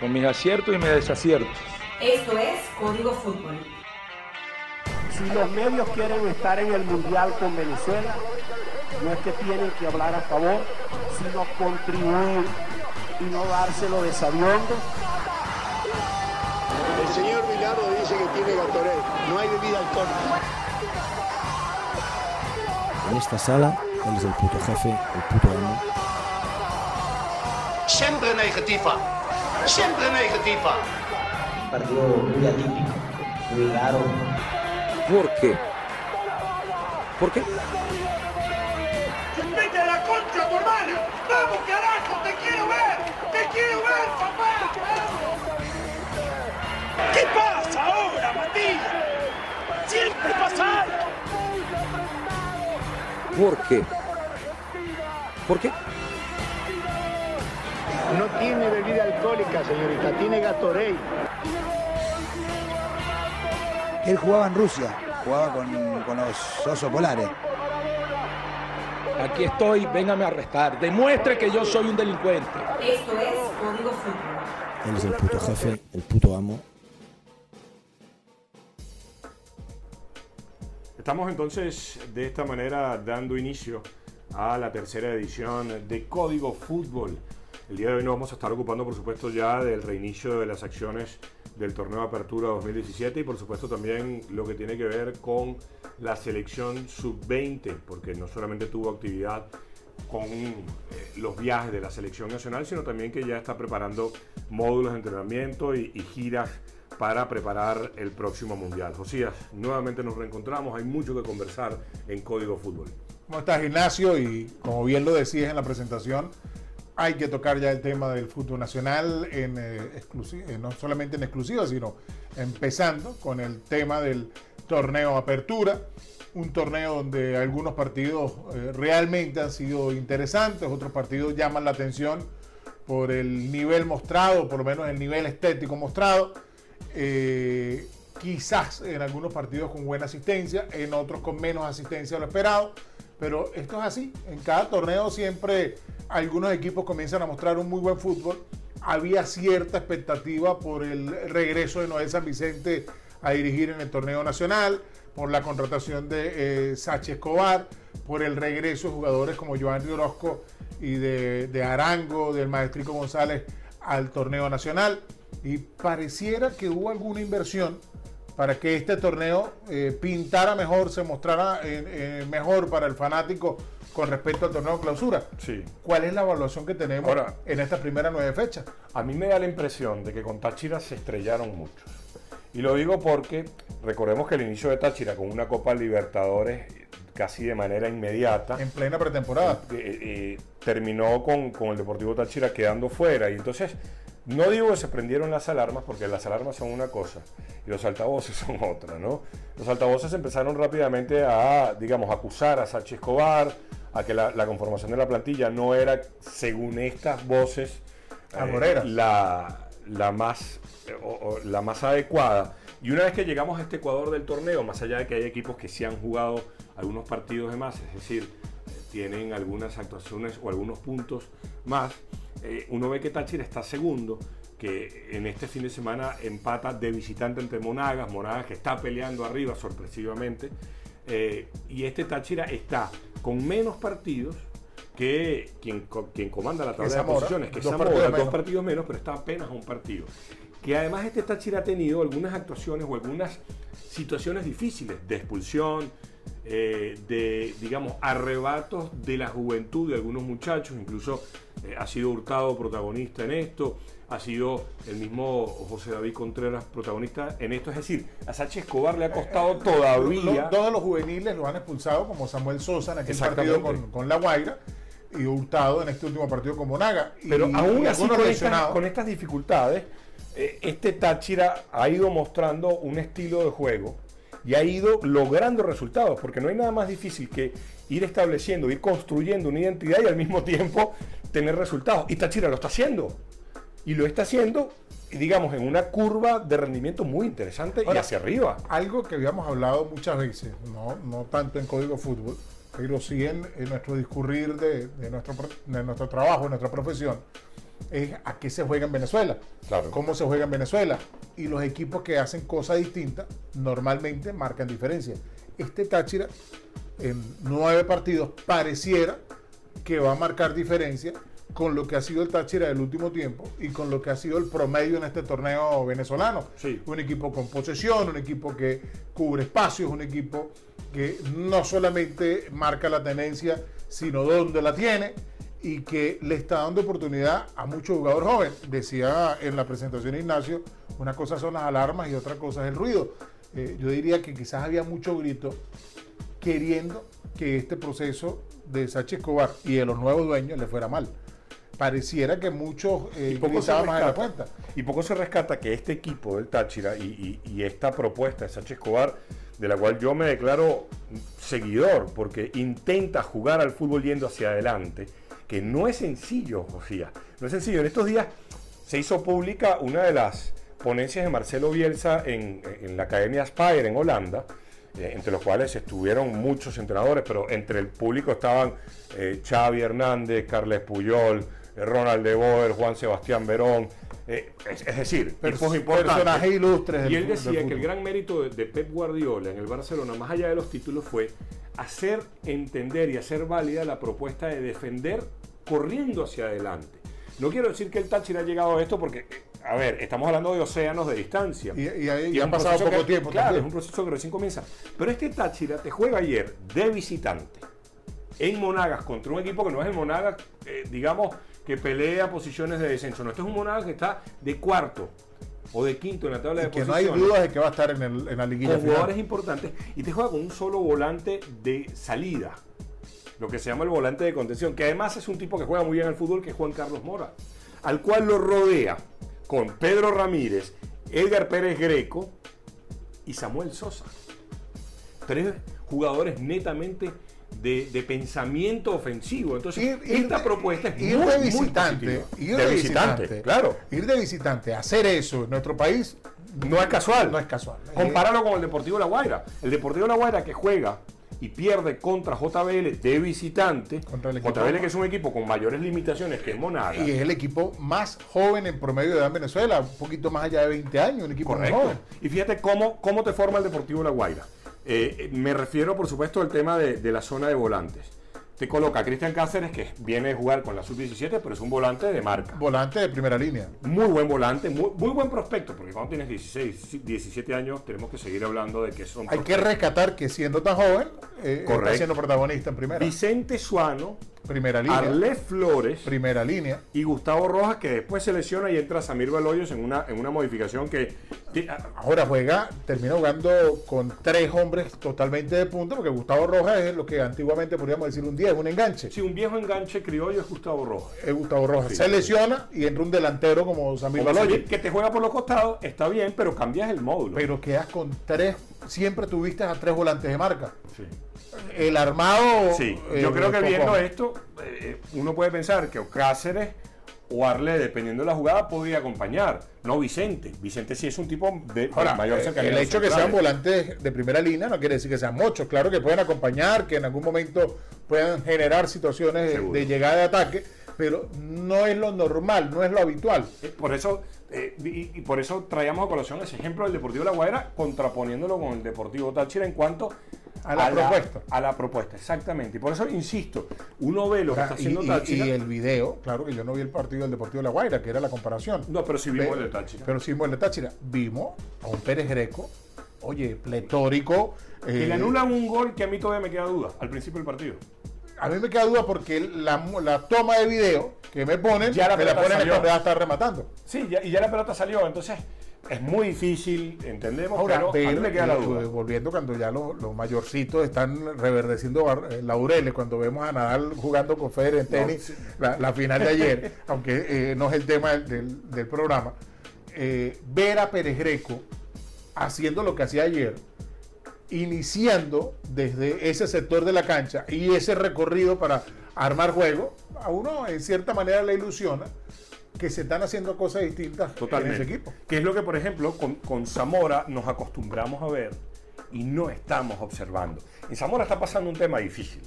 Con mis aciertos y mis desaciertos. Esto es Código Fútbol. Si los medios quieren estar en el Mundial con Venezuela, no es que tienen que hablar a favor, sino contribuir y no dárselo de sabiondo. El señor Milano dice que tiene Gatorade, no hay bebida alcohólica. En esta sala, él es el puto jefe, el puto amo. Siempre negativa, siempre negativa. Un partido muy atípico, muy raro. ¿Por qué? ¿Por qué? ¡Vete a la concha tu hermana! ¡Vamos, carajo! ¡Te quiero ver! ¡Te quiero ver, papá! ¿Qué pasa ahora, Matías? ¡Siempre pasa algo! ¿Por qué? ¿Por qué? No tiene bebida alcohólica, señorita, tiene Gatorade. Él jugaba en Rusia, jugaba con, con los osos polares. Aquí estoy, véngame a arrestar. Demuestre que yo soy un delincuente. Esto es Código Fútbol. Él es el puto jefe, el puto amo. Estamos entonces de esta manera dando inicio a la tercera edición de Código Fútbol. El día de hoy nos vamos a estar ocupando, por supuesto, ya del reinicio de las acciones del torneo de Apertura 2017 y, por supuesto, también lo que tiene que ver con la selección sub-20, porque no solamente tuvo actividad con eh, los viajes de la selección nacional, sino también que ya está preparando módulos de entrenamiento y, y giras para preparar el próximo Mundial. Josías, nuevamente nos reencontramos, hay mucho que conversar en Código Fútbol. ¿Cómo estás, Ignacio? Y como bien lo decías en la presentación, hay que tocar ya el tema del fútbol nacional, en, eh, eh, no solamente en exclusiva, sino empezando con el tema del torneo Apertura, un torneo donde algunos partidos eh, realmente han sido interesantes, otros partidos llaman la atención por el nivel mostrado, por lo menos el nivel estético mostrado. Eh, quizás en algunos partidos con buena asistencia, en otros con menos asistencia de lo esperado, pero esto es así. En cada torneo siempre algunos equipos comienzan a mostrar un muy buen fútbol. Había cierta expectativa por el regreso de Noel San Vicente a dirigir en el torneo nacional, por la contratación de eh, Sachi Escobar, por el regreso de jugadores como Giovanni Orozco y de, Arango, del Maestrico González al torneo nacional y pareciera que hubo alguna inversión para que este torneo eh, pintara mejor, se mostrara eh, eh, mejor para el fanático con respecto al torneo de clausura. Sí. ¿Cuál es la evaluación que tenemos Ahora, en esta primera nueve fechas? A mí me da la impresión de que con Táchira se estrellaron muchos. Y lo digo porque recordemos que el inicio de Táchira con una Copa Libertadores casi de manera inmediata. En plena pretemporada. eh, eh, terminó con, con el Deportivo Táchira quedando fuera. Y entonces, no digo que se prendieron las alarmas, porque las alarmas son una cosa y los altavoces son otra, ¿no? Los altavoces empezaron rápidamente a, digamos, acusar a Sánchez Escobar, a que la, la conformación de la plantilla no era, según estas voces, eh, la, la, más, o- o la más adecuada. Y una vez que llegamos a este Ecuador del torneo, más allá de que hay equipos que sí han jugado algunos partidos de más, es decir, tienen algunas actuaciones o algunos puntos más, eh, uno ve que Táchira está segundo, que en este fin de semana empata de visitante entre Monagas, Monagas que está peleando arriba sorpresivamente, eh, y este Táchira está con menos partidos que quien, quien comanda la tabla de posiciones, que es dos Zamora, partidos dos partidos menos, pero está apenas a un partido. Que además este Táchira ha tenido algunas actuaciones o algunas situaciones difíciles de expulsión, eh, de, digamos, arrebatos de la juventud de algunos muchachos, incluso eh, ha sido Hurtado protagonista en esto, ha sido el mismo José David Contreras protagonista en esto, es decir, a Sánchez Escobar le ha costado Lo- todavía... dos de los juveniles los han expulsado, como Samuel Sosa en aquel partido con, con La Guaira y Hurtado en este último partido con Monaga. Pero y aún así, con estas, lesionados. con estas dificultades, eh, este Táchira ha ido mostrando un estilo de juego y ha ido logrando resultados, porque no hay nada más difícil que ir estableciendo, ir construyendo una identidad y al mismo tiempo tener resultados. Y Táchira lo está haciendo. Y lo está haciendo, digamos, en una curva de rendimiento muy interesante y hacia arriba. Algo que habíamos hablado muchas veces, no, no tanto en Código Fútbol, pero sí en, en nuestro discurrir de, de nuestro, de nuestro trabajo, de nuestra profesión, es a qué se juega en Venezuela, Claro. cómo se juega en Venezuela. Y los equipos que hacen cosas distintas normalmente marcan diferencia. Este Táchira, en nueve partidos, pareciera que va a marcar diferencia con lo que ha sido el Táchira del último tiempo y con lo que ha sido el promedio en este torneo venezolano. Sí. Un equipo con posesión, un equipo que cubre espacios, un equipo que no solamente marca la tenencia, sino dónde la tiene y que le está dando oportunidad a muchos jugadores jóvenes. Decía en la presentación Ignacio, una cosa son las alarmas y otra cosa es el ruido. Eh, yo diría que quizás había mucho grito queriendo que este proceso de Sánchez Escobar y de los nuevos dueños le fuera mal. Pareciera que muchos eh, Y poco, se más de la rescata, cuenta. y poco se rescata que este equipo del Táchira y, y- y esta propuesta de Sánchez Escobar, de la cual yo me declaro seguidor, porque intenta jugar al fútbol yendo hacia adelante, que no es sencillo, Josía. No es sencillo. En estos días se hizo pública una de las ponencias de Marcelo Bielsa en, en la Academia Aspire en Holanda, eh, entre los cuales estuvieron muchos entrenadores, pero entre el público estaban eh, Xavi Hernández, Carles Puyol, eh, Ronald de Boer, Juan Sebastián Verón, eh, es, es decir, personajes ilustres Y él decía que el gran mérito de, de Pep Guardiola en el Barcelona, más allá de los títulos, fue hacer entender y hacer válida la propuesta de defender corriendo hacia adelante. No quiero decir que el Táchira ha llegado a esto porque, a ver, estamos hablando de océanos de distancia. Y, y ahí Y ya es ha un pasado poco que- tiempo. Claro, también. es un proceso que recién comienza. Pero este Táchira te juega ayer de visitante en Monagas contra un equipo que no es el Monagas, eh, digamos, que pelea posiciones de descenso. No, este es un Monagas que está de cuarto o de quinto en la tabla Y de que no hay posiciones. dudas de que va a estar en, el- en la liguilla con final. jugadores importantes y te juega con un solo volante de salida. Lo que se llama el volante de contención, que además es un tipo que juega muy bien al fútbol, que es Juan Carlos Mora, al cual lo rodea con Pedro Ramírez, Edgar Pérez Greco y Samuel Sosa. Tres jugadores netamente de, de pensamiento ofensivo. Entonces, Ir- esta propuesta es ir muy, de visitante, ir de visitante, claro. Ir de visitante, hacer eso en nuestro país No es casual. no es casual. Compáralo con el Deportivo La Guaira. El Deportivo La Guaira que juega y pierde contra JBL de visitante. Contra el equipo- JBL que es un equipo con mayores limitaciones que el Monaga. Y es el equipo más joven en promedio de edad en Venezuela, un poquito más allá de 20 años, un equipo Correcto. joven. Y fíjate cómo, cómo te forma el Deportivo La Guaira. Eh, eh, me refiero, por supuesto, al tema de, de la zona de volantes. Te coloca a Cristian Cáceres, que viene a jugar con la sub-17, pero es un volante de marca. Volante de primera línea. Muy buen volante, muy, muy buen prospecto, porque cuando tienes 16, 17 años, tenemos que seguir hablando de que son Hay que rescatar que siendo tan joven, eh, está siendo protagonista en primera. Vicente Suano, Primera línea. Arle Flores Primera línea. y Gustavo Rojas, que después se lesiona y entra Samir Baloyos en una, en una modificación que... Ahora juega, termina jugando con tres hombres totalmente de punta, porque Gustavo Rojas es lo que antiguamente podríamos decir un 10, un enganche. Sí, un viejo enganche criollo es Gustavo Rojas. Es Gustavo Rojas. Sí. Se lesiona y entra un delantero como Samir. Samir, que te juega por los costados, está bien, pero cambias el módulo. Pero quedas con tres, siempre tuviste a tres volantes de marca. Sí. El armado. Sí, eh, yo creo que viendo esto, eh, uno puede pensar que Cáceres o Arle, dependiendo de la jugada, podría acompañar. No Vicente. Vicente sí es un tipo de, Ahora, mayor eh, cercanía. el hecho que sean volantes de primera línea no quiere decir que sean muchos. Claro que pueden acompañar, que en algún momento puedan generar situaciones Seguro. de llegada de ataque, pero no es lo normal, no es lo habitual. Eh, Por eso, eh, y, y por eso traíamos a colación ese ejemplo del Deportivo La Guaira, contraponiéndolo con el Deportivo Táchira en cuanto A la propuesta. a la propuesta, exactamente. Y por eso insisto, uno ve lo que está y, haciendo y- Táchira. y el video, claro que yo no vi el partido del Deportivo de La Guaira, que era la comparación. No, pero sí vimos el de Táchira. Pero sí vimos el de Táchira. Vimos a un Pérez Greco, oye, pletórico. que eh, le anulan un gol que a mí todavía me queda duda al principio del partido. A mí me queda duda porque la, la toma de video que me ponen, Ya la me la ponen salió. cuando ya está rematando. Sí, ya- y ya la pelota salió, entonces es muy difícil, entendemos, Ahora, pero a mí me queda la eh, duda. volviendo cuando ya los, los mayorcitos están reverdeciendo eh, laureles, cuando vemos a Nadal jugando con Federer en tenis, sí. la, la final de ayer, aunque eh, no es el tema del, del- del programa, eh, ver a Pérez Greco haciendo lo que hacía ayer, iniciando desde ese sector de la cancha y ese recorrido para armar juego, a uno en cierta manera le ilusiona que se están haciendo cosas distintas Totalmente. en ese equipo. Que es lo que, por ejemplo, con, con Zamora nos acostumbramos a ver y no estamos observando. En Zamora está pasando un tema difícil.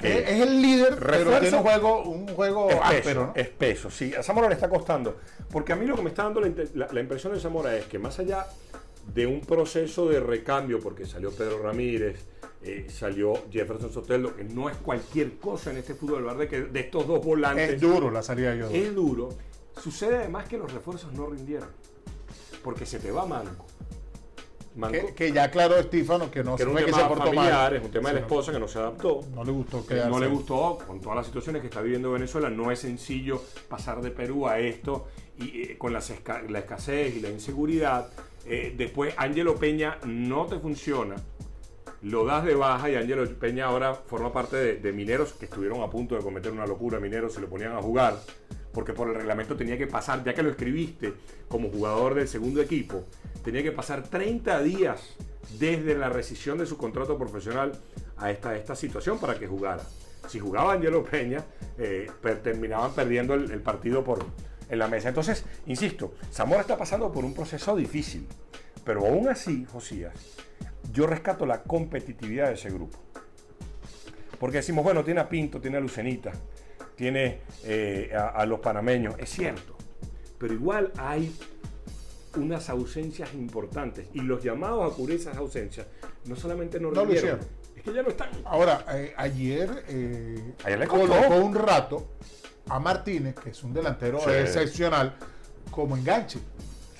Es, es el líder, pero tiene un juego, un juego espeso, áspero, ¿no? espeso, sí. A Zamora le está costando. Porque a mí lo que me está dando la, la- la impresión de Zamora es que más allá de un proceso de recambio, porque salió Pedro Ramírez, eh, salió Jefferson Sotelo, que no es cualquier cosa en este fútbol verde, que de estos dos volantes. Es duro la salida de ellos. Es duro. Sucede además que los refuerzos no rindieron. Porque se te va Manco. Manco Que, que ya aclaró Estífano que no que un fue que se portó familiar, mal. es un tema de la esposa que no se adaptó. No le gustó Que no le gustó con todas las situaciones que está viviendo Venezuela. No es sencillo pasar de Perú a esto y eh, con las esca- la escasez y la inseguridad. Eh, después, Ángelo Peña no te funciona. Lo das de baja y Ángelo Peña ahora forma parte de, Mineros que estuvieron a punto de cometer una locura. Mineros se lo ponían a jugar porque por el reglamento tenía que pasar, ya que lo escribiste como jugador del segundo equipo, tenía que pasar 30 días desde la rescisión de su contrato profesional a esta, situación para que jugara. Si jugaba Angelo Peña, eh, terminaban perdiendo el partido por, en la mesa. Entonces, insisto, Zamora está pasando por un proceso difícil, pero aún así, Josías, yo rescato la competitividad de ese grupo. Porque decimos, bueno, tiene a Pinto, tiene a Lucenita, tiene eh, a, a los panameños, es cierto, pero igual hay unas ausencias importantes y los llamados a cubrir esas ausencias no solamente no, No lo hicieron. es que ya no están. Ahora, eh, ayer, eh, Ayer le colocó un rato a Martínez, que es un delantero Sí. excepcional, como enganche.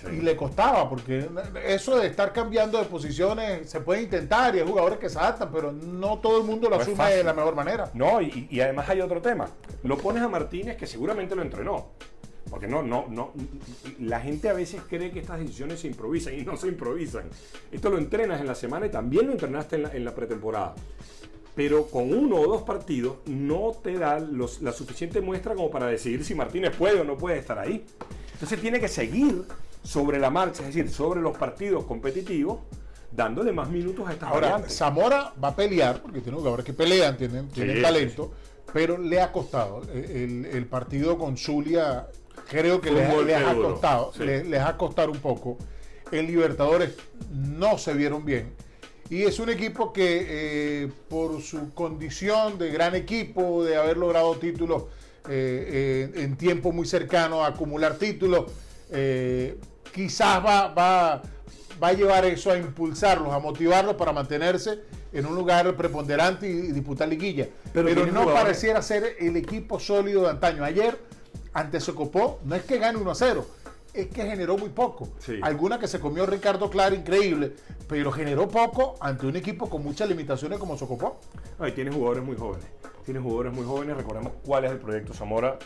Sí. Y le costaba, porque eso de estar cambiando de posiciones se puede intentar y hay jugadores que se adaptan, pero no todo el mundo lo No asume de la mejor manera. No, y, y además hay otro tema. Lo pones a Martínez, que seguramente lo entrenó. Porque no, no, no. La gente a veces cree que estas decisiones se improvisan y no se improvisan. Esto lo entrenas en la semana y también lo entrenaste en la, en la pretemporada. Pero con uno o dos partidos no te da los- la suficiente muestra como para decidir si Martínez puede o no puede estar ahí. Entonces tiene que seguir sobre la marcha, es decir, sobre los partidos competitivos, dándole más minutos a estas Ahora, variantes. Zamora va a pelear, porque tiene jugadores que pelean, tienen, tienen sí, talento, pero le ha costado. El, el partido con Zulia creo que les, ha duro, costado, sí. les, les ha costado un poco. En Libertadores no se vieron bien. Y es un equipo que eh, por su condición de gran equipo, de haber logrado títulos eh, eh, en tiempo muy cercano, a acumular títulos, eh, quizás va, va, va a llevar eso a impulsarlos, a motivarlos para mantenerse en un lugar preponderante y, y disputar liguilla. Pero Pero, no jugadores. pareciera ser el equipo sólido de antaño. Ayer, ante Socopó, no es que gane 1 a 0, es que generó muy poco. Sí. Alguna que se comió Ricardo Claro, increíble, pero generó poco ante un equipo con muchas limitaciones como Socopó. No, y tiene jugadores muy jóvenes. Tiene jugadores muy jóvenes. Recordemos cuál es el proyecto Zamora.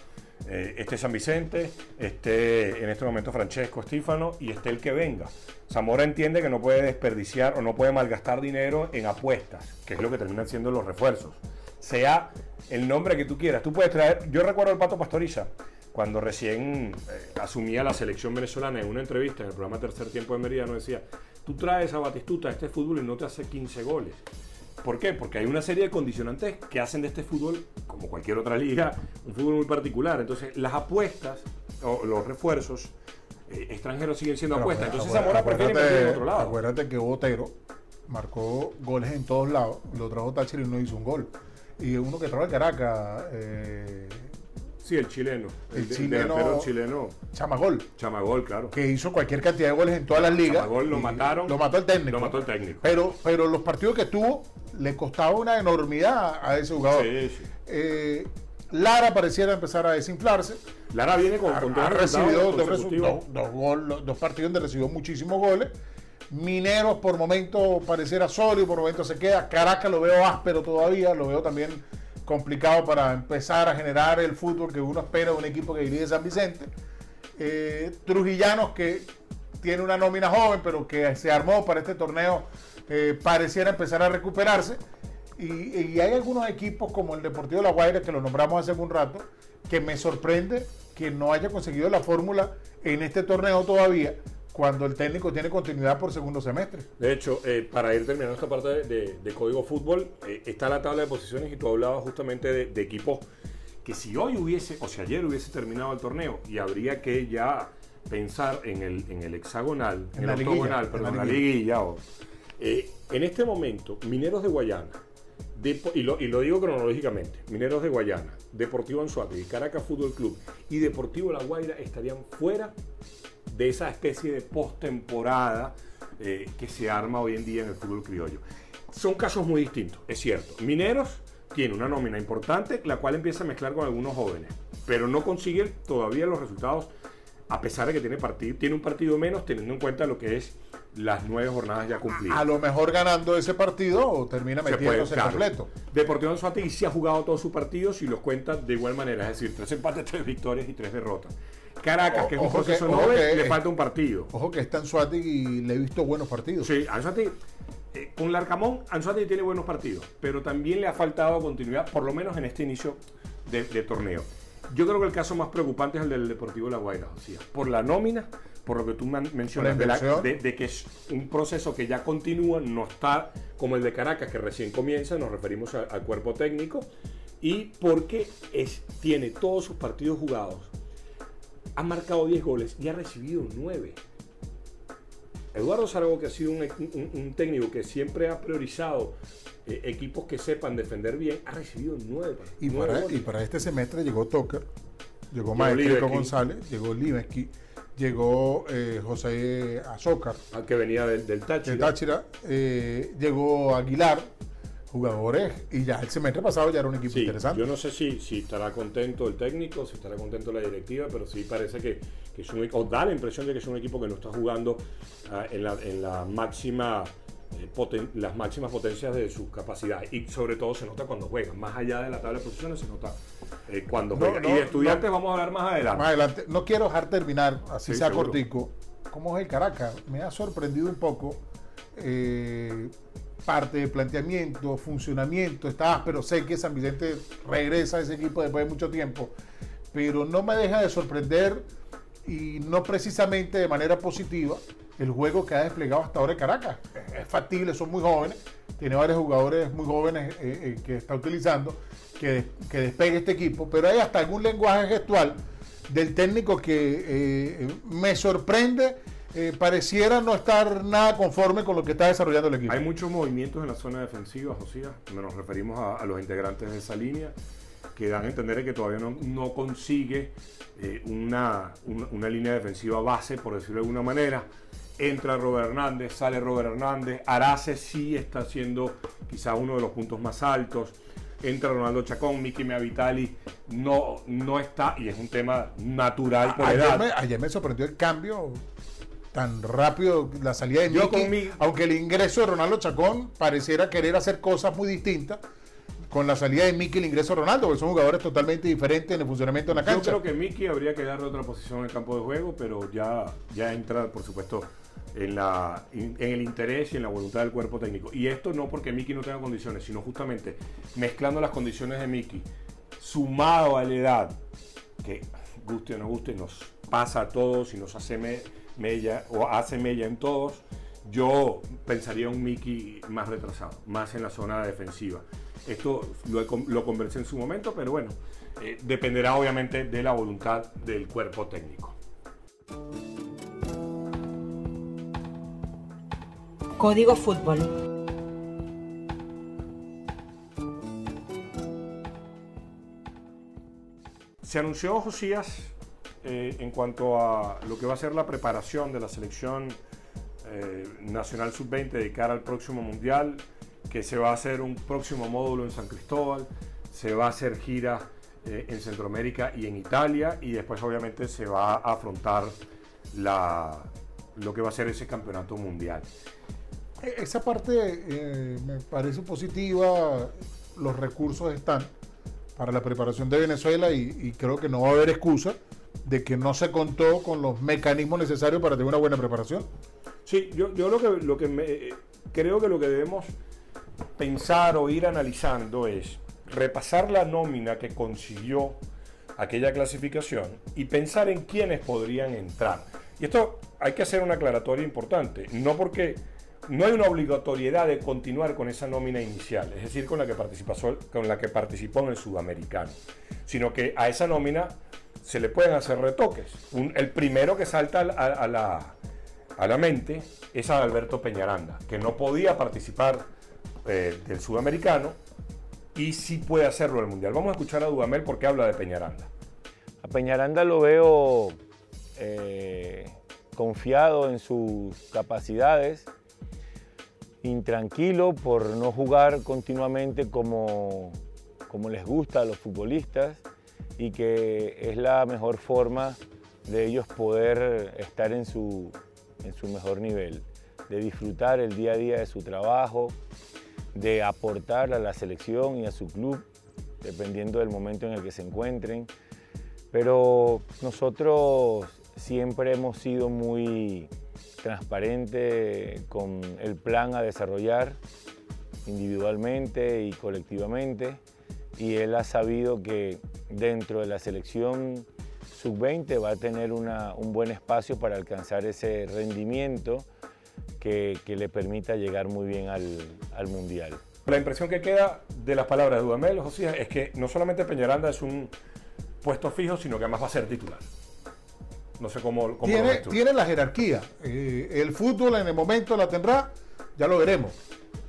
Eh, este San Vicente, este en este momento Francesco Estífano y este el que venga. Zamora entiende que no puede desperdiciar o no puede malgastar dinero en apuestas, que es lo que terminan siendo los refuerzos. Sea el nombre que tú quieras. Tú puedes traer. Yo recuerdo al Pato Pastoriza cuando recién eh, asumía la selección venezolana en una entrevista en el programa Tercer Tiempo de Meridiano decía, tú traes a Batistuta a este fútbol y no te hace 15 goles. ¿Por qué? Porque hay una serie de condicionantes que hacen de este fútbol, como cualquier otra liga, un fútbol muy particular. Entonces, las apuestas o los refuerzos eh, extranjeros siguen siendo Pero apuestas. acuérdate- Entonces, Zamora prefiere en otro lado. Acuérdate que Botero marcó goles en todos lados, lo trajo Táchira y no hizo un gol. Y uno que trajo en Caracas, eh, Sí, el chileno. El de- chileno- delantero chileno. Chamagol, Chamagol, claro. que hizo cualquier cantidad de goles en todas las ligas. Chamagol lo mataron. Lo mató el técnico. Lo mató el técnico. Pero, pero los partidos que tuvo le costaba una enormidad a ese jugador. Sí, sí. Eh, Lara pareciera empezar a desinflarse. Lara viene con, con ha dos recibido dos, dos- dos gol- dos partidos donde recibió muchísimos goles. Mineros por momento pareciera sólido, por momento se queda. Caracas lo veo áspero todavía, lo veo también complicado para empezar a generar el fútbol que uno espera de un equipo que dirige San Vicente. Eh, Trujillanos que tiene una nómina joven, pero que se armó para este torneo, eh, pareciera empezar a recuperarse. Y, y hay algunos equipos como el Deportivo La Guaira, que lo nombramos hace un rato, que me sorprende que no haya conseguido la fórmula en este torneo todavía, cuando el técnico tiene continuidad por segundo semestre. De hecho, eh, para ir terminando esta parte de, de- de Código Fútbol, eh, está la tabla de posiciones y tú hablabas justamente de, de equipos que si hoy hubiese, o si ayer hubiese terminado el torneo y habría que ya pensar en el, en el hexagonal, en, En la el octogonal, en perdón, la la liguilla. liguilla, o Eh, en este momento, Mineros de Guayana, Depo- y, lo, y lo digo cronológicamente, Mineros de Guayana, Deportivo Anzuategui, Caracas Fútbol Club y Deportivo La Guaira estarían fuera de esa especie de postemporada eh, que se arma hoy en día en el fútbol criollo. Son casos muy distintos, es cierto. Mineros tiene una nómina importante, la cual empieza a mezclar con algunos jóvenes, pero no consigue todavía los resultados, a pesar de que tiene, partido, tiene un partido menos, teniendo en cuenta lo que es las nueve jornadas ya cumplidas. A lo mejor ganando ese partido o termina metiéndose claro. completo. Deportivo Anzuategui sí ha jugado todos sus partidos y los cuenta de igual manera, es decir, tres empates, tres victorias y tres derrotas. Caracas, que es un que- proceso que- le falta un partido. Ojo que está Suárez y le he visto buenos partidos. Sí, Anzuategui, eh, con Larcamón, Anzuategui tiene buenos partidos, pero también le ha faltado continuidad, por lo menos en este inicio de, de torneo. Yo creo que el caso más preocupante es el del Deportivo La Guaira, Josía. Por la nómina, por lo que tú mencionas, de, la- de- de que es un proceso que ya continúa, no está como el de Caracas, que recién comienza, nos referimos al cuerpo técnico, y porque es, tiene todos sus partidos jugados, ha marcado 10 goles y ha recibido 9. Eduardo Zarago, que ha sido un, un- un técnico que siempre ha priorizado eh, equipos que sepan defender bien, ha recibido 9. Y para, y para este semestre llegó Toker, llegó Maestrico. González, llegó Libeski, llegó eh, José Azócar que venía del, del Táchira. de Táchira, eh, llegó Aguilar, jugadores, y ya el semestre pasado ya era un equipo Sí, interesante. yo no sé si, si estará contento el técnico, si estará contento la directiva, pero sí parece que, que es un equipo, o da la impresión de que es un equipo que no está jugando ah, en, la, en la máxima, eh, poten- las máximas potencias de su capacidad. Y sobre todo se nota cuando juegan, más allá de la tabla de posiciones, se nota eh, cuando No, juegan. no, y de estudiantes no. vamos a hablar más adelante. Más adelante, no quiero dejar terminar, así Sí, sea seguro. cortico, cómo es el Caracas. Me ha sorprendido un poco eh, parte de planteamiento, funcionamiento, está áspero, sé que San Vicente regresa a ese equipo después de mucho tiempo, pero no me deja de sorprender y no precisamente de manera positiva el juego que ha desplegado hasta ahora el Caracas. Es factible, son muy jóvenes, tiene varios jugadores muy jóvenes eh, eh, que está utilizando, que, que despegue este equipo, pero hay hasta algún lenguaje gestual del técnico que eh, me sorprende, eh, pareciera no estar nada conforme con lo que está desarrollando el equipo. Hay muchos movimientos en la zona defensiva, Josía. Nos referimos a, a los integrantes de esa línea que dan a entender que todavía no, no consigue eh, una, una, una línea defensiva base, por decirlo de alguna manera. Entra Robert Hernández, sale Robert Hernández. Arace sí está siendo quizá uno de los puntos más altos. Entra Ronaldo Chacón, Miki Meavitali no, no está, y es un tema natural por ayer, edad. me, ayer me sorprendió el cambio tan rápido, la salida de Yo Miki, con mi- aunque el ingreso de Ronaldo Chacón pareciera querer hacer cosas muy distintas. Con la salida de Miki y el ingreso de Ronaldo, porque son jugadores totalmente diferentes en el funcionamiento de la Yo cancha. creo que Miki habría que darle otra posición en el campo de juego, pero ya, ya entra, por supuesto, en, la, en el interés y en la voluntad del cuerpo técnico. Y esto no porque Miki no tenga condiciones, sino justamente mezclando las condiciones de Miki, sumado a la edad, que guste o no guste, nos pasa a todos y nos hace me- mella o hace mella en todos. Yo pensaría un Miki más retrasado, más en la zona defensiva. Esto lo, lo conversé en su momento, pero bueno, eh, dependerá obviamente de la voluntad del cuerpo técnico. Código Fútbol. Se anunció, Josías, eh, en cuanto a lo que va a ser la preparación de la selección eh, nacional sub-20 de cara al próximo mundial, que se va a hacer un próximo módulo en San Cristóbal, se va a hacer gira eh, en Centroamérica y en Italia, y después obviamente se va a afrontar la, lo que va a ser ese campeonato mundial. E- Esa parte me parece positiva, los recursos están para la preparación de Venezuela y, y creo que no va a haber excusa de que no se contó con los mecanismos necesarios para tener una buena preparación. Sí, yo, yo lo que, lo que me, eh, creo que lo que debemos pensar o ir analizando es repasar la nómina que consiguió aquella clasificación y pensar en quiénes podrían entrar. Y esto hay que hacer una aclaratoria importante, no porque no hay una obligatoriedad de continuar con esa nómina inicial, es decir, con la que participó, con la que participó en el sudamericano, sino que a esa nómina se le pueden hacer retoques. El primero que salta a, a la, a la mente es a Alberto Peñaranda, que no podía participar eh, del sudamericano y sí puede hacerlo en el mundial. Vamos a escuchar a Dudamel porque habla de Peñaranda. A Peñaranda lo veo eh, confiado en sus capacidades, intranquilo por no jugar continuamente como, como les gusta a los futbolistas y que es la mejor forma de ellos poder estar en su, en su mejor nivel, de disfrutar el día a día de su trabajo, de aportar a la selección y a su club, dependiendo del momento en el que se encuentren. Pero nosotros siempre hemos sido muy transparentes con el plan a desarrollar individualmente y colectivamente y él ha sabido que dentro de la selección sub-20 va a tener un buen espacio para alcanzar ese rendimiento que, le permita llegar muy bien al, Mundial. La impresión que queda de las palabras de Dudamel, José, es que no solamente Peñaranda es un puesto fijo, sino que además va a ser titular. No sé cómo, cómo tiene, tiene la jerarquía. Eh, el fútbol en el momento la tendrá, ya lo veremos.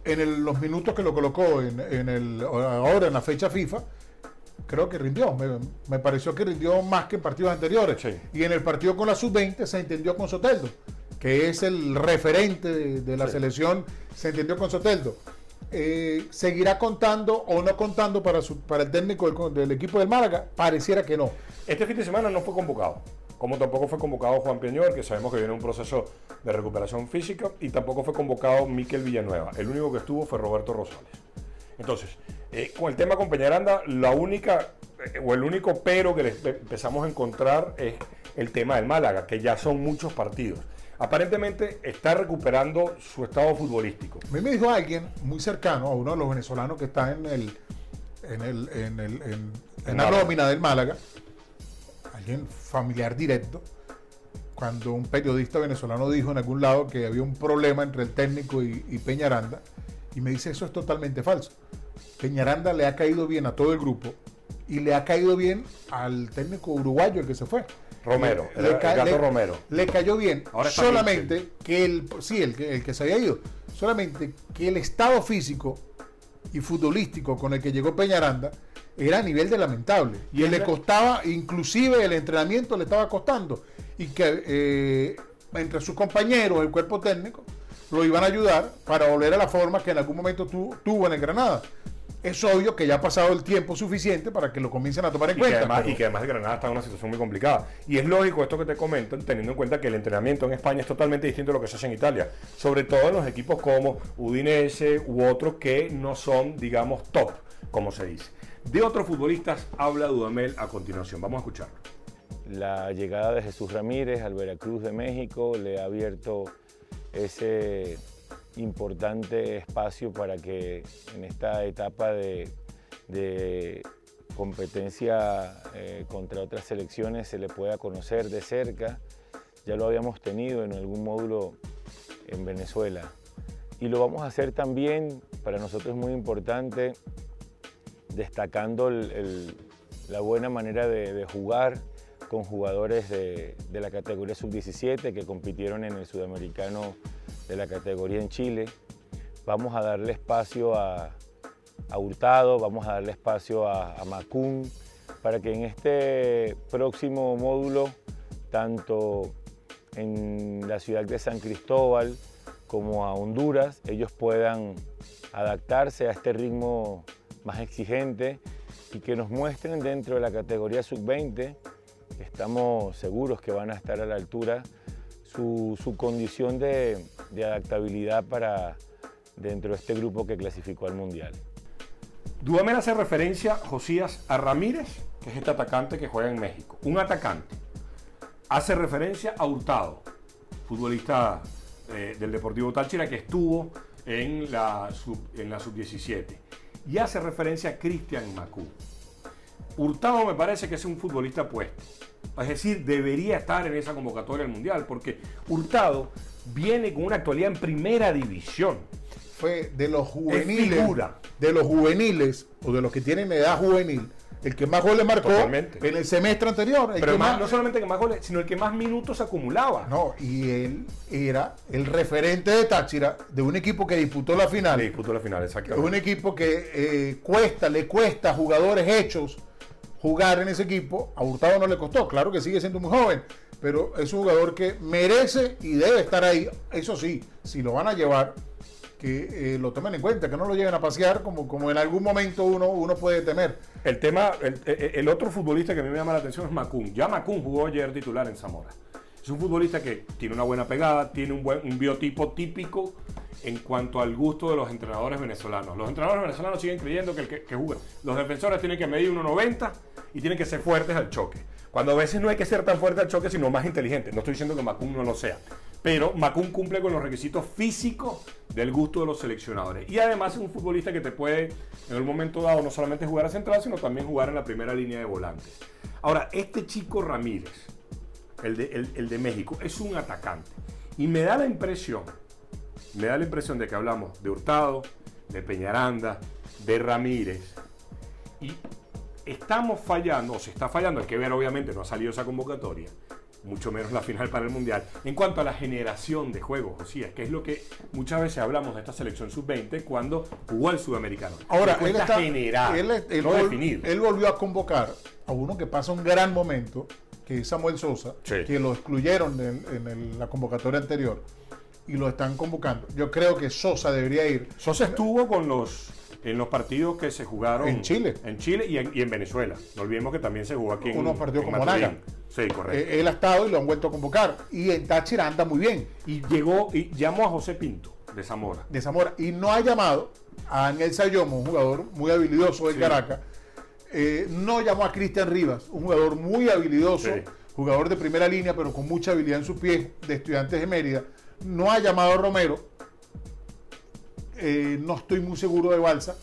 En los minutos que lo colocó en, el, ahora en la fecha FIFA, creo que rindió. Me, pareció que rindió más que en partidos anteriores. Y en el partido con la sub-20 se entendió con Soteldo, que es el referente de, la selección, se entendió con Soteldo. Eh, ¿Seguirá contando o no contando para, para el técnico del, equipo del Málaga? Pareciera que no. Este fin de semana no fue convocado como tampoco fue convocado Juan Peñor, que sabemos que viene un proceso de recuperación física, y tampoco fue convocado Miquel Villanueva. El único que estuvo fue Roberto Rosales. Entonces, eh, con el tema con Peñaranda, la única eh, o el único pero que empezamos a encontrar es el tema del Málaga, que ya son muchos partidos. Aparentemente está recuperando su estado futbolístico. A mí me dijo alguien muy cercano a uno de los venezolanos que está en el en, el, en, el, en, la nómina del Málaga, alguien familiar directo, cuando un periodista venezolano dijo en algún lado que había un problema entre el técnico y, y Peñaranda, y me dice eso es totalmente falso. Peñaranda le ha caído bien a todo el grupo y le ha caído bien al técnico uruguayo el que se fue. Romero, le, el, Romero. Le cayó bien. solamente que el, sí, el, el que se había ido, solamente que el estado físico y futbolístico con el que llegó Peñaranda era a nivel de lamentable. Y él le costaba, inclusive el entrenamiento le estaba costando. Y que eh, entre sus compañeros, el cuerpo técnico, lo iban a ayudar para volver a la forma que en algún momento tuvo en el Granada es obvio que ya ha pasado el tiempo suficiente para que lo comiencen a tomar en cuenta. Y que además Granada está en una situación muy complicada. Y es lógico esto que te comento, teniendo en cuenta que el entrenamiento en España es totalmente distinto a lo que se hace en Italia. Sobre todo en los equipos como Udinese u otros que no son, digamos, top, como se dice. De otros futbolistas habla Dudamel a continuación. Vamos a escucharlo. La llegada de Jesús Ramírez al Veracruz de México le ha abierto ese importante espacio para que en esta etapa de, competencia eh, contra otras selecciones se le pueda conocer de cerca. Ya lo habíamos tenido en algún módulo en Venezuela. Y lo vamos a hacer también, para nosotros es muy importante, destacando la buena manera de, jugar con jugadores de, de la categoría sub-17 que compitieron en el sudamericano de la categoría en Chile. Vamos a darle espacio a, Hurtado, vamos a darle espacio a, a Macún, para que en este próximo módulo, tanto en la ciudad de San Cristóbal como a Honduras, ellos puedan adaptarse a este ritmo más exigente y que nos muestren dentro de la categoría sub-20, estamos seguros que van a estar a la altura, su, su condición de, adaptabilidad para dentro de este grupo que clasificó al Mundial. Dudamel hace referencia, Josías, a Ramírez, que es este atacante que juega en México. Un atacante. Hace referencia a Hurtado, futbolista eh, del Deportivo Táchira que estuvo en la sub-17. y hace referencia a Cristian Macú. Hurtado me parece que es un futbolista puesto. Es decir, debería estar en esa convocatoria del Mundial, porque Hurtado viene con una actualidad en primera división. Fue de los juveniles. De los juveniles, o de los que tienen edad juvenil, el que más goles marcó Totalmente. en el semestre anterior. el Pero que más- más- no solamente que más goles, sino el que más minutos acumulaba. No, y él era el referente de Táchira de un equipo que disputó la final. Le disputó la final, Es exactamente. un equipo que eh, cuesta, le cuesta a jugadores hechos jugar en ese equipo. A Hurtado no le costó, claro que sigue siendo muy joven, pero es un jugador que merece y debe estar ahí. Eso sí, si lo van a llevar, que eh, lo tomen en cuenta, que no lo lleguen a pasear como, como en algún momento uno, uno puede temer. El tema, el, otro futbolista que a mí me llama la atención es Macún. Ya Macún jugó ayer titular en Zamora. Es un futbolista que tiene una buena pegada, tiene un buen biotipo típico en cuanto al gusto de los entrenadores venezolanos. Los entrenadores venezolanos siguen creyendo que el que juega, los defensores tienen que medir 1.90 y tienen que ser fuertes al choque. Cuando a veces no hay que ser tan fuerte al choque, sino más inteligente. No estoy diciendo que Macún no lo sea. Pero Macún cumple con los requisitos físicos del gusto de los seleccionadores. Y además es un futbolista que te puede, en un momento dado, no solamente jugar a central, sino también jugar en la primera línea de volantes. Ahora, este chico Ramírez, el de, el- el de México, es un atacante. Y me da la impresión, me da la impresión de que hablamos de Hurtado, de Peñaranda, de Ramírez. Y estamos fallando, o se está fallando, hay que ver obviamente, no ha salido esa convocatoria, mucho menos la final para el Mundial, en cuanto a la generación de juegos, o sea, que es lo que muchas veces hablamos de esta selección sub-20 cuando jugó el sudamericano. Ahora, él, está, generar, él, él no vol- definir. él volvió a convocar a uno que pasa un gran momento, que es Samuel Sosa, Sí. que lo excluyeron en, en el- la convocatoria anterior y lo están convocando. Yo creo que Sosa debería ir. Sosa estuvo con los en los partidos que se jugaron En Chile. en Chile y en, y en Venezuela. No olvidemos que también se jugó aquí en Unos partidos en con Maturín. Monaga. Sí, correcto. Eh, él ha estado y lo han vuelto a convocar. Y en Táchira anda muy bien, y llegó y llamó a José Pinto de Zamora. de Zamora. Y no ha llamado a Ángel Sayomo, un jugador muy habilidoso de Sí. Caracas. Eh, no llamó a Cristian Rivas, un jugador muy habilidoso, Sí. jugador de primera línea, pero con mucha habilidad en sus pies, de estudiantes de Mérida. No ha llamado a Romero. Eh, no estoy muy seguro de Balsa.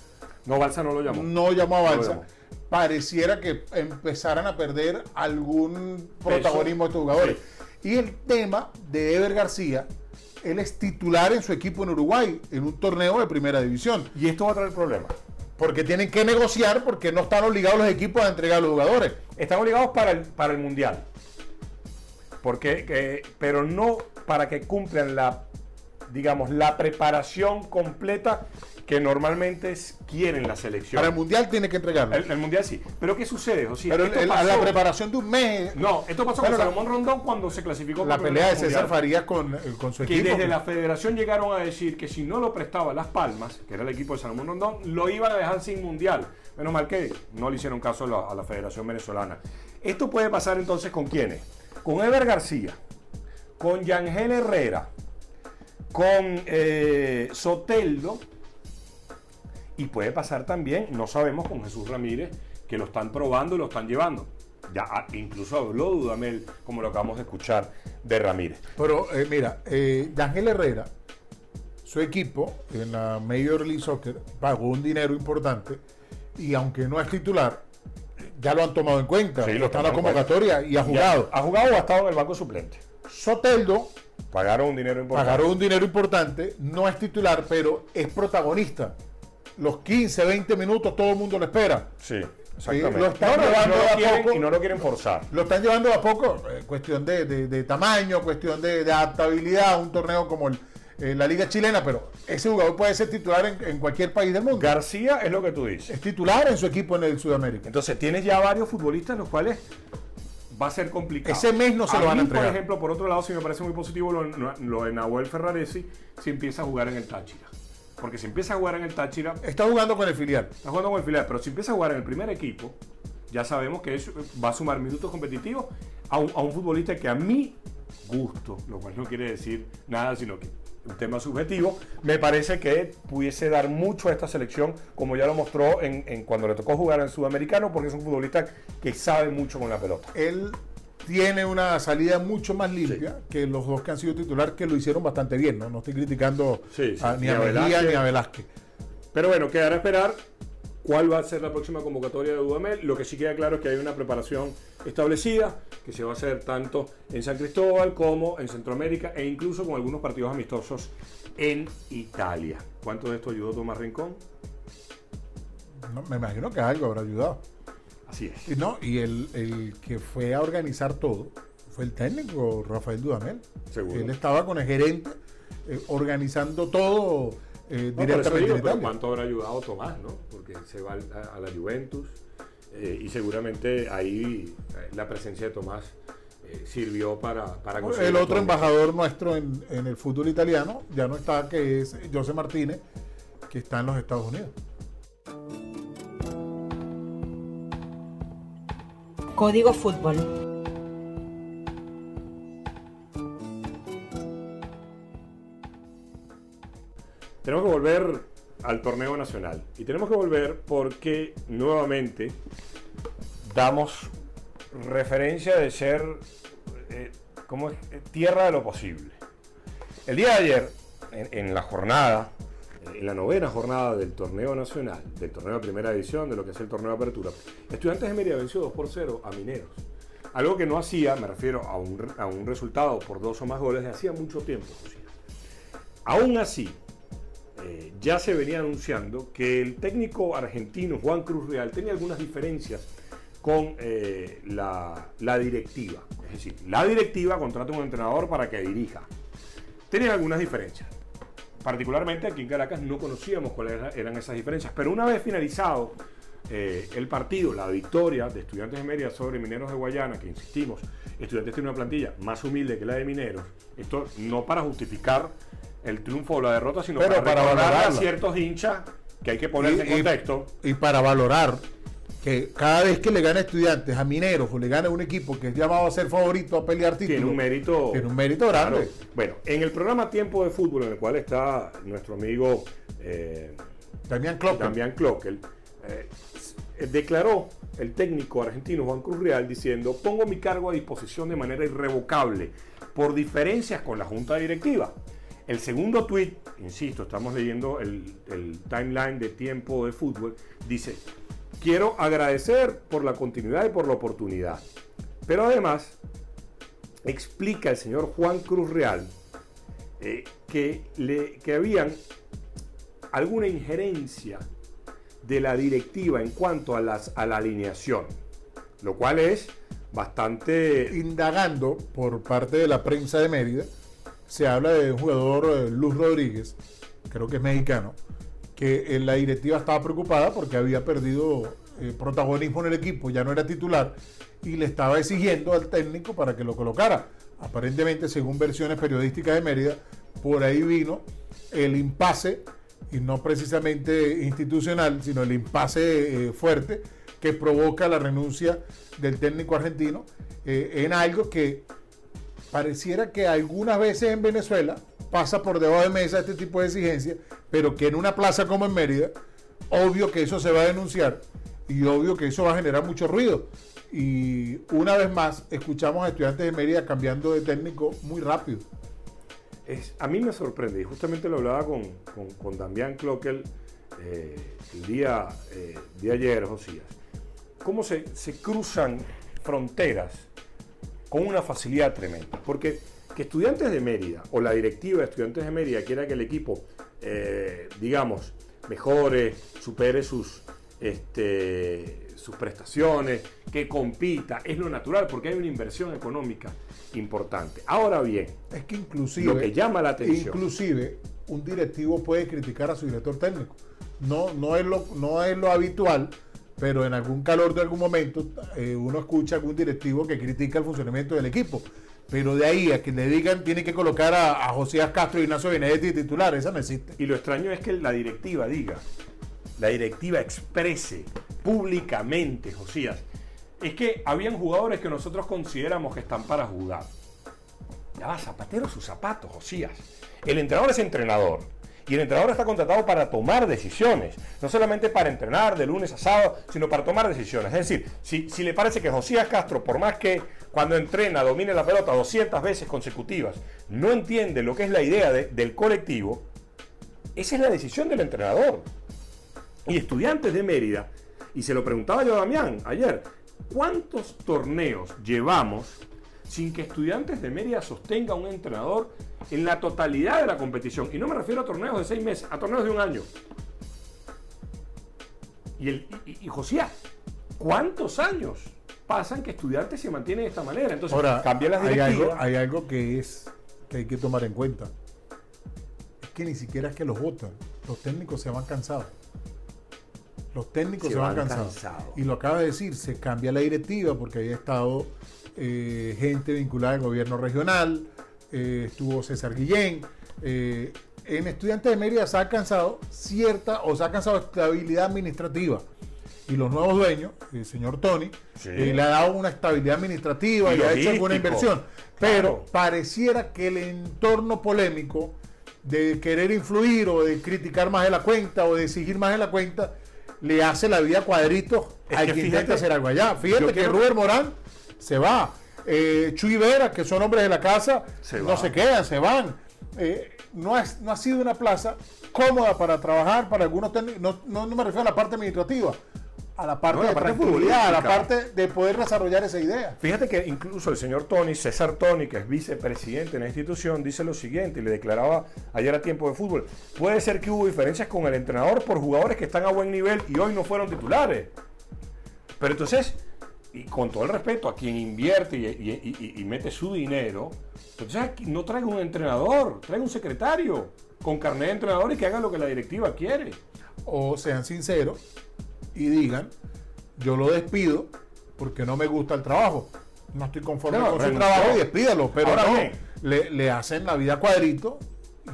No, Balsa no lo llamó. No llamó a Balsa. Pareciera que empezaran a perder algún protagonismo de estos jugadores. Y el tema de Ever García, él es titular en su equipo en Uruguay, en un torneo de primera división. Y esto va a traer problemas. Porque tienen que negociar porque no están obligados los equipos a entregar a los jugadores. Están obligados para el, para el Mundial. Porque, que- pero no para que cumplan la, digamos, la preparación completa que normalmente quieren la selección. Para el Mundial tiene que entregarlo. El, el Mundial sí. Pero ¿qué sucede, José? Pero Esto el- a pasó- la preparación de un mes, No, esto pasó con Salomón Rondón cuando se clasificó la pelea de César. Farías con, eh, con su que equipo. desde la federación llegaron a decir que si no lo prestaba Las Palmas, que era el equipo de Salomón Rondón, lo iban a dejar sin mundial. Menos mal que no le hicieron caso a la, a la Federación Venezolana. Esto puede pasar entonces con quiénes? Con Ever García, con Yangel Herrera, con eh, Soteldo y puede pasar también, no sabemos, con Jesús Ramírez, que lo están probando y lo están llevando. Ya ah, incluso habló Dudamel, como lo acabamos de escuchar, de Ramírez. Pero eh, mira, eh, Yangel Herrera, su equipo en la Major League Soccer pagó un dinero importante y aunque no es titular, ya lo han tomado en cuenta. Sí, lo está en la cuenta. convocatoria y ha jugado. Ya, ha jugado o ha estado en el banco suplente. Soteldo Pagaron un dinero importante. pagaron un dinero importante, no es titular, pero es protagonista. Los 15, 20 minutos todo el mundo lo espera. Sí, exactamente. lo están No, llevando no a poco. y no lo quieren forzar. Lo están llevando a poco, eh, cuestión de, de- de tamaño, cuestión de, de adaptabilidad a un torneo como el, eh, la Liga Chilena, pero ese jugador puede ser titular en, en cualquier país del mundo. García es lo que tú dices. Es titular en su equipo en el Sudamérica. Entonces tienes ya varios futbolistas los cuales va a ser complicado. Ese mes no se lo van a entregar. Por ejemplo, por otro lado, sí me parece muy positivo lo, lo de Nahuel Ferraresi si empieza a jugar en el Táchira. Porque si empieza a jugar en el Táchira, Está jugando con el filial. está jugando con el filial, pero si empieza a jugar en el primer equipo, ya sabemos que eso va a sumar minutos competitivos a un, a un futbolista que a mi gusto, lo cual no quiere decir nada, sino que un tema subjetivo, me parece que pudiese dar mucho a esta selección, como ya lo mostró en, en cuando le tocó jugar en Sudamericano, porque es un futbolista que sabe mucho con la pelota. Él tiene una salida mucho más limpia que los dos que han sido titular, que lo hicieron bastante bien. No, no estoy criticando Sí, sí. a- ni Ni a Mejía ni a Velázquez. Pero bueno, quedará a esperar cuál va a ser la próxima convocatoria de Dudamel. Lo que sí queda claro es que hay una preparación establecida que se va a hacer tanto en San Cristóbal como en Centroamérica e incluso con algunos partidos amistosos en Italia. ¿Cuánto de esto ayudó Tomás Rincón? No, me imagino que algo habrá ayudado. Así es. Y, no, y el, el que fue a organizar todo fue el técnico Rafael Dudamel. Seguro. Él estaba con el gerente eh, organizando todo eh, No, directamente digo, pero. ¿Cuánto habrá ayudado Tomás, no? Porque se va a, a la Juventus eh, y seguramente ahí eh, la presencia de Tomás eh, sirvió para, para conseguir El otro embajador nuestro en, en el fútbol italiano ya no está, que es José Martínez, que está en los Estados Unidos. Código Fútbol. Tenemos que volver al torneo nacional. Y tenemos que volver porque nuevamente damos referencia de ser eh, como? Eh, tierra de lo posible. El día de ayer, en, la jornada, en la novena jornada del torneo nacional, del torneo de primera edición, de lo que es el torneo de apertura, Estudiantes de Mérida venció 2 por 0 a Mineros. Algo que no hacía, me refiero a un, a un resultado por dos o más goles de hacía mucho tiempo. Aún así, eh, ya se venía anunciando que el técnico argentino Juan Cruz Real tenía algunas diferencias con eh, la, la directiva. Es decir, la directiva contrata un entrenador para que dirija. Tenían algunas diferencias. Particularmente aquí en Caracas no conocíamos cuáles era- eran esas diferencias, pero una vez finalizado eh, el partido, la victoria de Estudiantes de Mérida sobre Mineros de Guayana, que insistimos, Estudiantes tiene una plantilla más humilde que la de Mineros, esto no para justificar el triunfo o la derrota, sino Pero para, para recordarle a ciertos hinchas que hay que ponerse en contexto. y para valorar que cada vez que le gana estudiantes a mineros o le gana un equipo que es llamado a ser favorito a pelear títulos, Tiene un mérito. tiene un mérito grande. Claro. Bueno, en el programa Tiempo de Fútbol, en el cual está nuestro amigo eh, Damián Clockel. Damián Clockel, eh, declaró el técnico argentino Juan Cruz Real diciendo: Pongo mi cargo a disposición de manera irrevocable por diferencias con la junta directiva. El segundo tuit, insisto, estamos leyendo el, el timeline de tiempo de fútbol, dice, quiero agradecer por la continuidad y por la oportunidad. Pero además, explica el señor Juan Cruz Real eh, que, le, que habían alguna injerencia de la directiva en cuanto a, las, a la alineación, lo cual es bastante... Indagando por parte de la prensa de Mérida, se habla de un jugador, eh, Luz Rodríguez, creo que es mexicano, que eh, la directiva estaba preocupada porque había perdido eh, protagonismo en el equipo, ya no era titular, y le estaba exigiendo al técnico para que lo colocara. Aparentemente, según versiones periodísticas de Mérida, por ahí vino el impasse, y no precisamente institucional, sino el impasse eh, fuerte que provoca la renuncia del técnico argentino eh, en algo que pareciera que algunas veces en Venezuela pasa por debajo de mesa este tipo de exigencias, pero que en una plaza como en Mérida, obvio que eso se va a denunciar y obvio que eso va a generar mucho ruido. Y una vez más, escuchamos a estudiantes de Mérida cambiando de técnico muy rápido. Es, a mí me sorprende, y justamente lo hablaba con, con, con Damián Clockel eh, el día eh, de ayer, Josías, cómo se, se cruzan fronteras con una facilidad tremenda. Porque que estudiantes de Mérida o la directiva de estudiantes de Mérida quiera que el equipo, eh, digamos, mejore, supere sus, este, sus prestaciones, que compita, es lo natural porque hay una inversión económica importante. Ahora bien, Es que inclusive, lo que llama la atención. inclusive un directivo puede criticar a su director técnico. No, no, es, lo, no es lo habitual, pero en algún calor de algún momento eh, uno escucha a algún directivo que critica el funcionamiento del equipo. Pero de ahí a que le digan tiene que colocar a, a José Castro y Ignacio Benedetti titular, esa no existe. Y lo extraño es que la directiva diga, la directiva exprese públicamente, Josías, es que habían jugadores que nosotros consideramos que están para jugar. Ya va, zapatero sus zapatos, Josías. El entrenador es entrenador. Y el entrenador está contratado para tomar decisiones. No solamente para entrenar de lunes a sábado, sino para tomar decisiones. Es decir, si, si le parece que Josías Castro, por más que cuando entrena domine la pelota 200 veces consecutivas, no entiende lo que es la idea de- del colectivo, esa es la decisión del entrenador. Y estudiantes de Mérida, y se lo preguntaba yo a Damián ayer, ¿cuántos torneos llevamos sin que estudiantes de Mérida sostenga un entrenador en la totalidad de la competición? Y no me refiero a torneos de seis meses, a torneos de un año. Y, el, y, y Josías, ¿Cuántos años pasan que estudiantes se mantienen de esta manera? Entonces, Ahora, cambia las hay directivas. algo, hay algo que es que hay que tomar en cuenta. Es que ni siquiera es que los votan. Los técnicos se van cansados. Los técnicos Se se, van, van cansados. cansados. Y lo acaba de decir, se cambia la directiva porque había estado eh, gente vinculada al gobierno regional, eh, estuvo César Guillén. eh, en Estudiantes de Mérida se ha alcanzado cierta o se ha alcanzado estabilidad administrativa. Y los nuevos dueños, el señor Tony, Sí. le ha dado una estabilidad administrativa Y y, ha hecho alguna inversión. Pero Claro. pareciera que el entorno polémico de querer influir o de criticar más de la cuenta o de exigir más de la cuenta le hace la vida cuadritos Es al que que, fíjate, intenta hacer algo allá. Fíjate que quiero- Rubén Morán se va. Eh, Chuy Vera, que son hombres de la casa, Se no se quedan, se van. Eh, no, es, no ha sido una plaza cómoda para trabajar para algunos técnicos. No, no, no me refiero a la parte administrativa, a la parte No, la de parte a la parte de poder desarrollar esa idea. Fíjate que incluso el señor Tony, César Tony, que es vicepresidente de la institución, dice lo siguiente y le declaraba ayer a tiempo de fútbol. Puede ser que hubo diferencias con el entrenador por jugadores que están a buen nivel y hoy no fueron titulares. Pero entonces, y con todo el respeto a quien invierte y, y- y- y mete su dinero, entonces aquí no traiga un entrenador, traiga un secretario con carnet de entrenador y que haga lo que la directiva quiere. o sean sinceros y digan, yo lo despido porque no me gusta el trabajo. No estoy conforme con su trabajo y despídalo, pero Ahora no, le, le hacen la vida cuadrito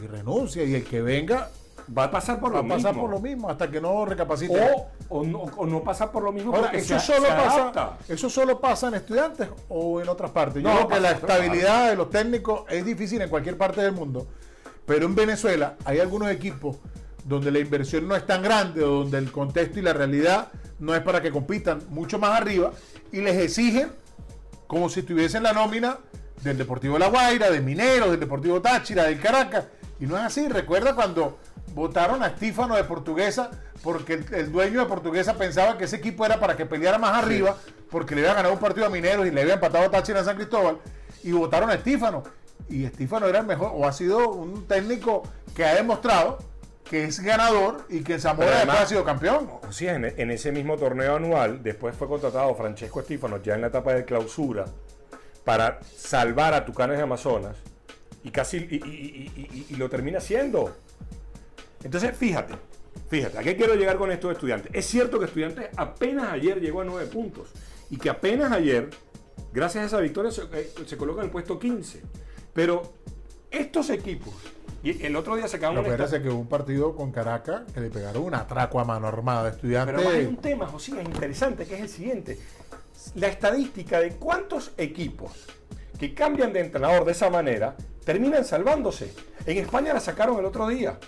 y renuncia y el que venga Va a pasar por va lo a pasar mismo. por lo mismo hasta que no recapacite. O, o no, o no pasa por lo mismo Ahora, eso se, solo se pasa, eso solo pasa en estudiantes o en otras partes. Yo No, creo que la estabilidad de los técnicos es difícil en cualquier parte del mundo, pero en Venezuela hay algunos equipos donde la inversión no es tan grande o donde el contexto y la realidad no es para que compitan mucho más arriba y les exigen como si tuviesen la nómina del Deportivo La Guaira, de Mineros, del Deportivo Táchira, del Caracas. Y no es así. Recuerda cuando votaron a Estífano de Portuguesa porque el, el dueño de Portuguesa pensaba que ese equipo era para que peleara más arriba porque le había ganado un partido a Mineros y le había empatado a Táchira en San Cristóbal. Y votaron a Estífano. Y Estífano era el mejor, o ha sido un técnico que ha demostrado que es ganador y que Zamora además ha sido campeón. Sea, en, en ese mismo torneo anual, después fue contratado Francesco Estífano ya en la etapa de clausura para salvar a Tucanes de Amazonas y casi y, y- y- y- y lo termina haciendo. Entonces, fíjate, fíjate, ¿a qué quiero llegar con estos estudiantes? Es cierto que estudiantes apenas ayer llegó a nueve puntos y que apenas ayer, gracias a esa victoria, se, eh, se coloca en el puesto 15. Pero estos equipos, y el otro día se acaban Pero espérate que hubo un partido con Caracas que le pegaron un atraco a mano armada. Estudiantes. Pero hay un tema, José, interesante, que es el siguiente. La estadística de cuántos equipos que cambian de entrenador de esa manera terminan salvándose. En España la sacaron el otro día.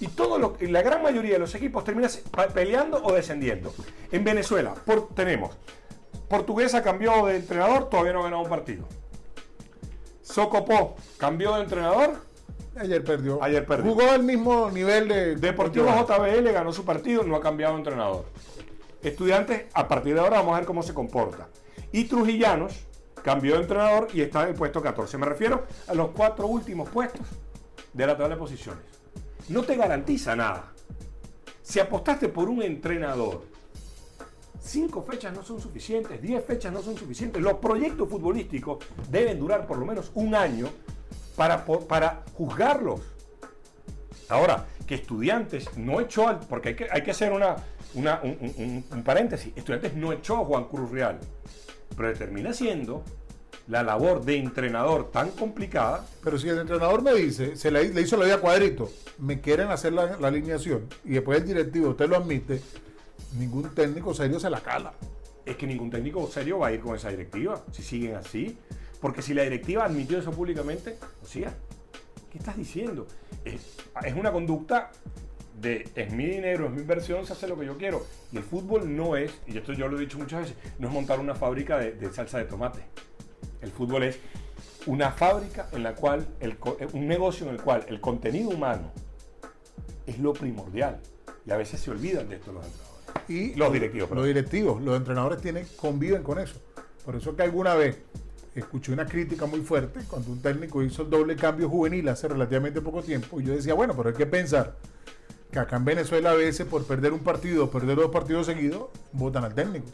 Y todo lo, la gran mayoría de los equipos terminan peleando o descendiendo. En Venezuela por- tenemos Portuguesa cambió de entrenador, todavía no ha ganado un partido. Socopó cambió de entrenador, Ayer perdió. Ayer perdió. Jugó al mismo nivel de. Deportivo JBL ganó su partido, no ha cambiado de entrenador. Estudiantes, a partir de ahora vamos a ver cómo se comporta. Y Trujillanos cambió de entrenador y está en el puesto 14. Me refiero a los cuatro últimos puestos de la tabla de posiciones. No te garantiza nada. Si apostaste por un entrenador, cinco fechas no son suficientes, diez fechas no son suficientes. Los proyectos futbolísticos deben durar por lo menos un año para, para juzgarlos. Ahora, que estudiantes no echó al. Porque hay que, hay que hacer una, una- un, un- un paréntesis. Estudiantes no echó a Juan Cruz Real. Pero termina siendo la labor de entrenador tan complicada. Pero si el entrenador me dice, se le, le hizo la vida cuadrito, me quieren hacer la, la alineación y después el directivo, usted lo admite, ningún técnico serio se la cala. Es que ningún técnico serio va a ir con esa directiva si siguen así. Porque si la directiva admitió eso públicamente, o sea, ¿qué estás diciendo? Es, es una conducta de es mi dinero, es mi inversión, se hace lo que yo quiero. Y el fútbol no es, y esto yo lo he dicho muchas veces, no es montar una fábrica de, de salsa de tomate. El fútbol es una fábrica en la cual, el, co- un negocio en el cual el contenido humano es lo primordial. Y a veces se olvidan de esto los entrenadores. Y Los directivos, Los directivos, los entrenadores tienen, conviven con eso. Por eso que alguna vez escuché una crítica muy fuerte cuando un técnico hizo el doble cambio juvenil hace relativamente poco tiempo. Y yo decía, bueno, pero hay que pensar que acá en Venezuela a veces por perder un partido, perder dos partidos seguidos, votan al técnico.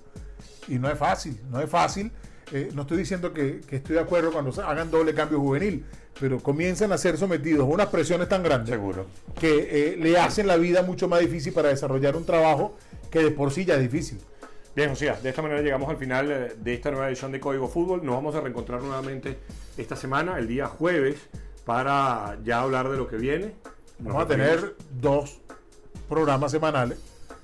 Y no es fácil, no es fácil. Eh, no estoy diciendo que, que, estoy de acuerdo cuando hagan doble cambio juvenil, pero comienzan a ser sometidos a unas presiones tan grandes Seguro. que eh, le hacen la vida mucho más difícil para desarrollar un trabajo que de por sí ya es difícil. Bien, José, de esta manera llegamos al final eh, de esta nueva edición de Código Fútbol. Nos vamos a reencontrar nuevamente esta semana, el día jueves, para ya hablar de lo que viene. Nos Vamos a tener dos programas semanales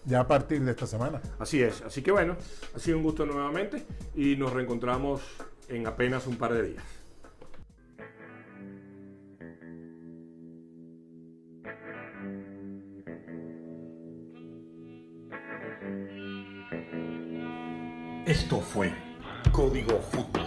ya a partir de esta semana. Así es, así que bueno, ha sido un gusto nuevamente y nos reencontramos en apenas un par de días. Esto fue Código Fútbol.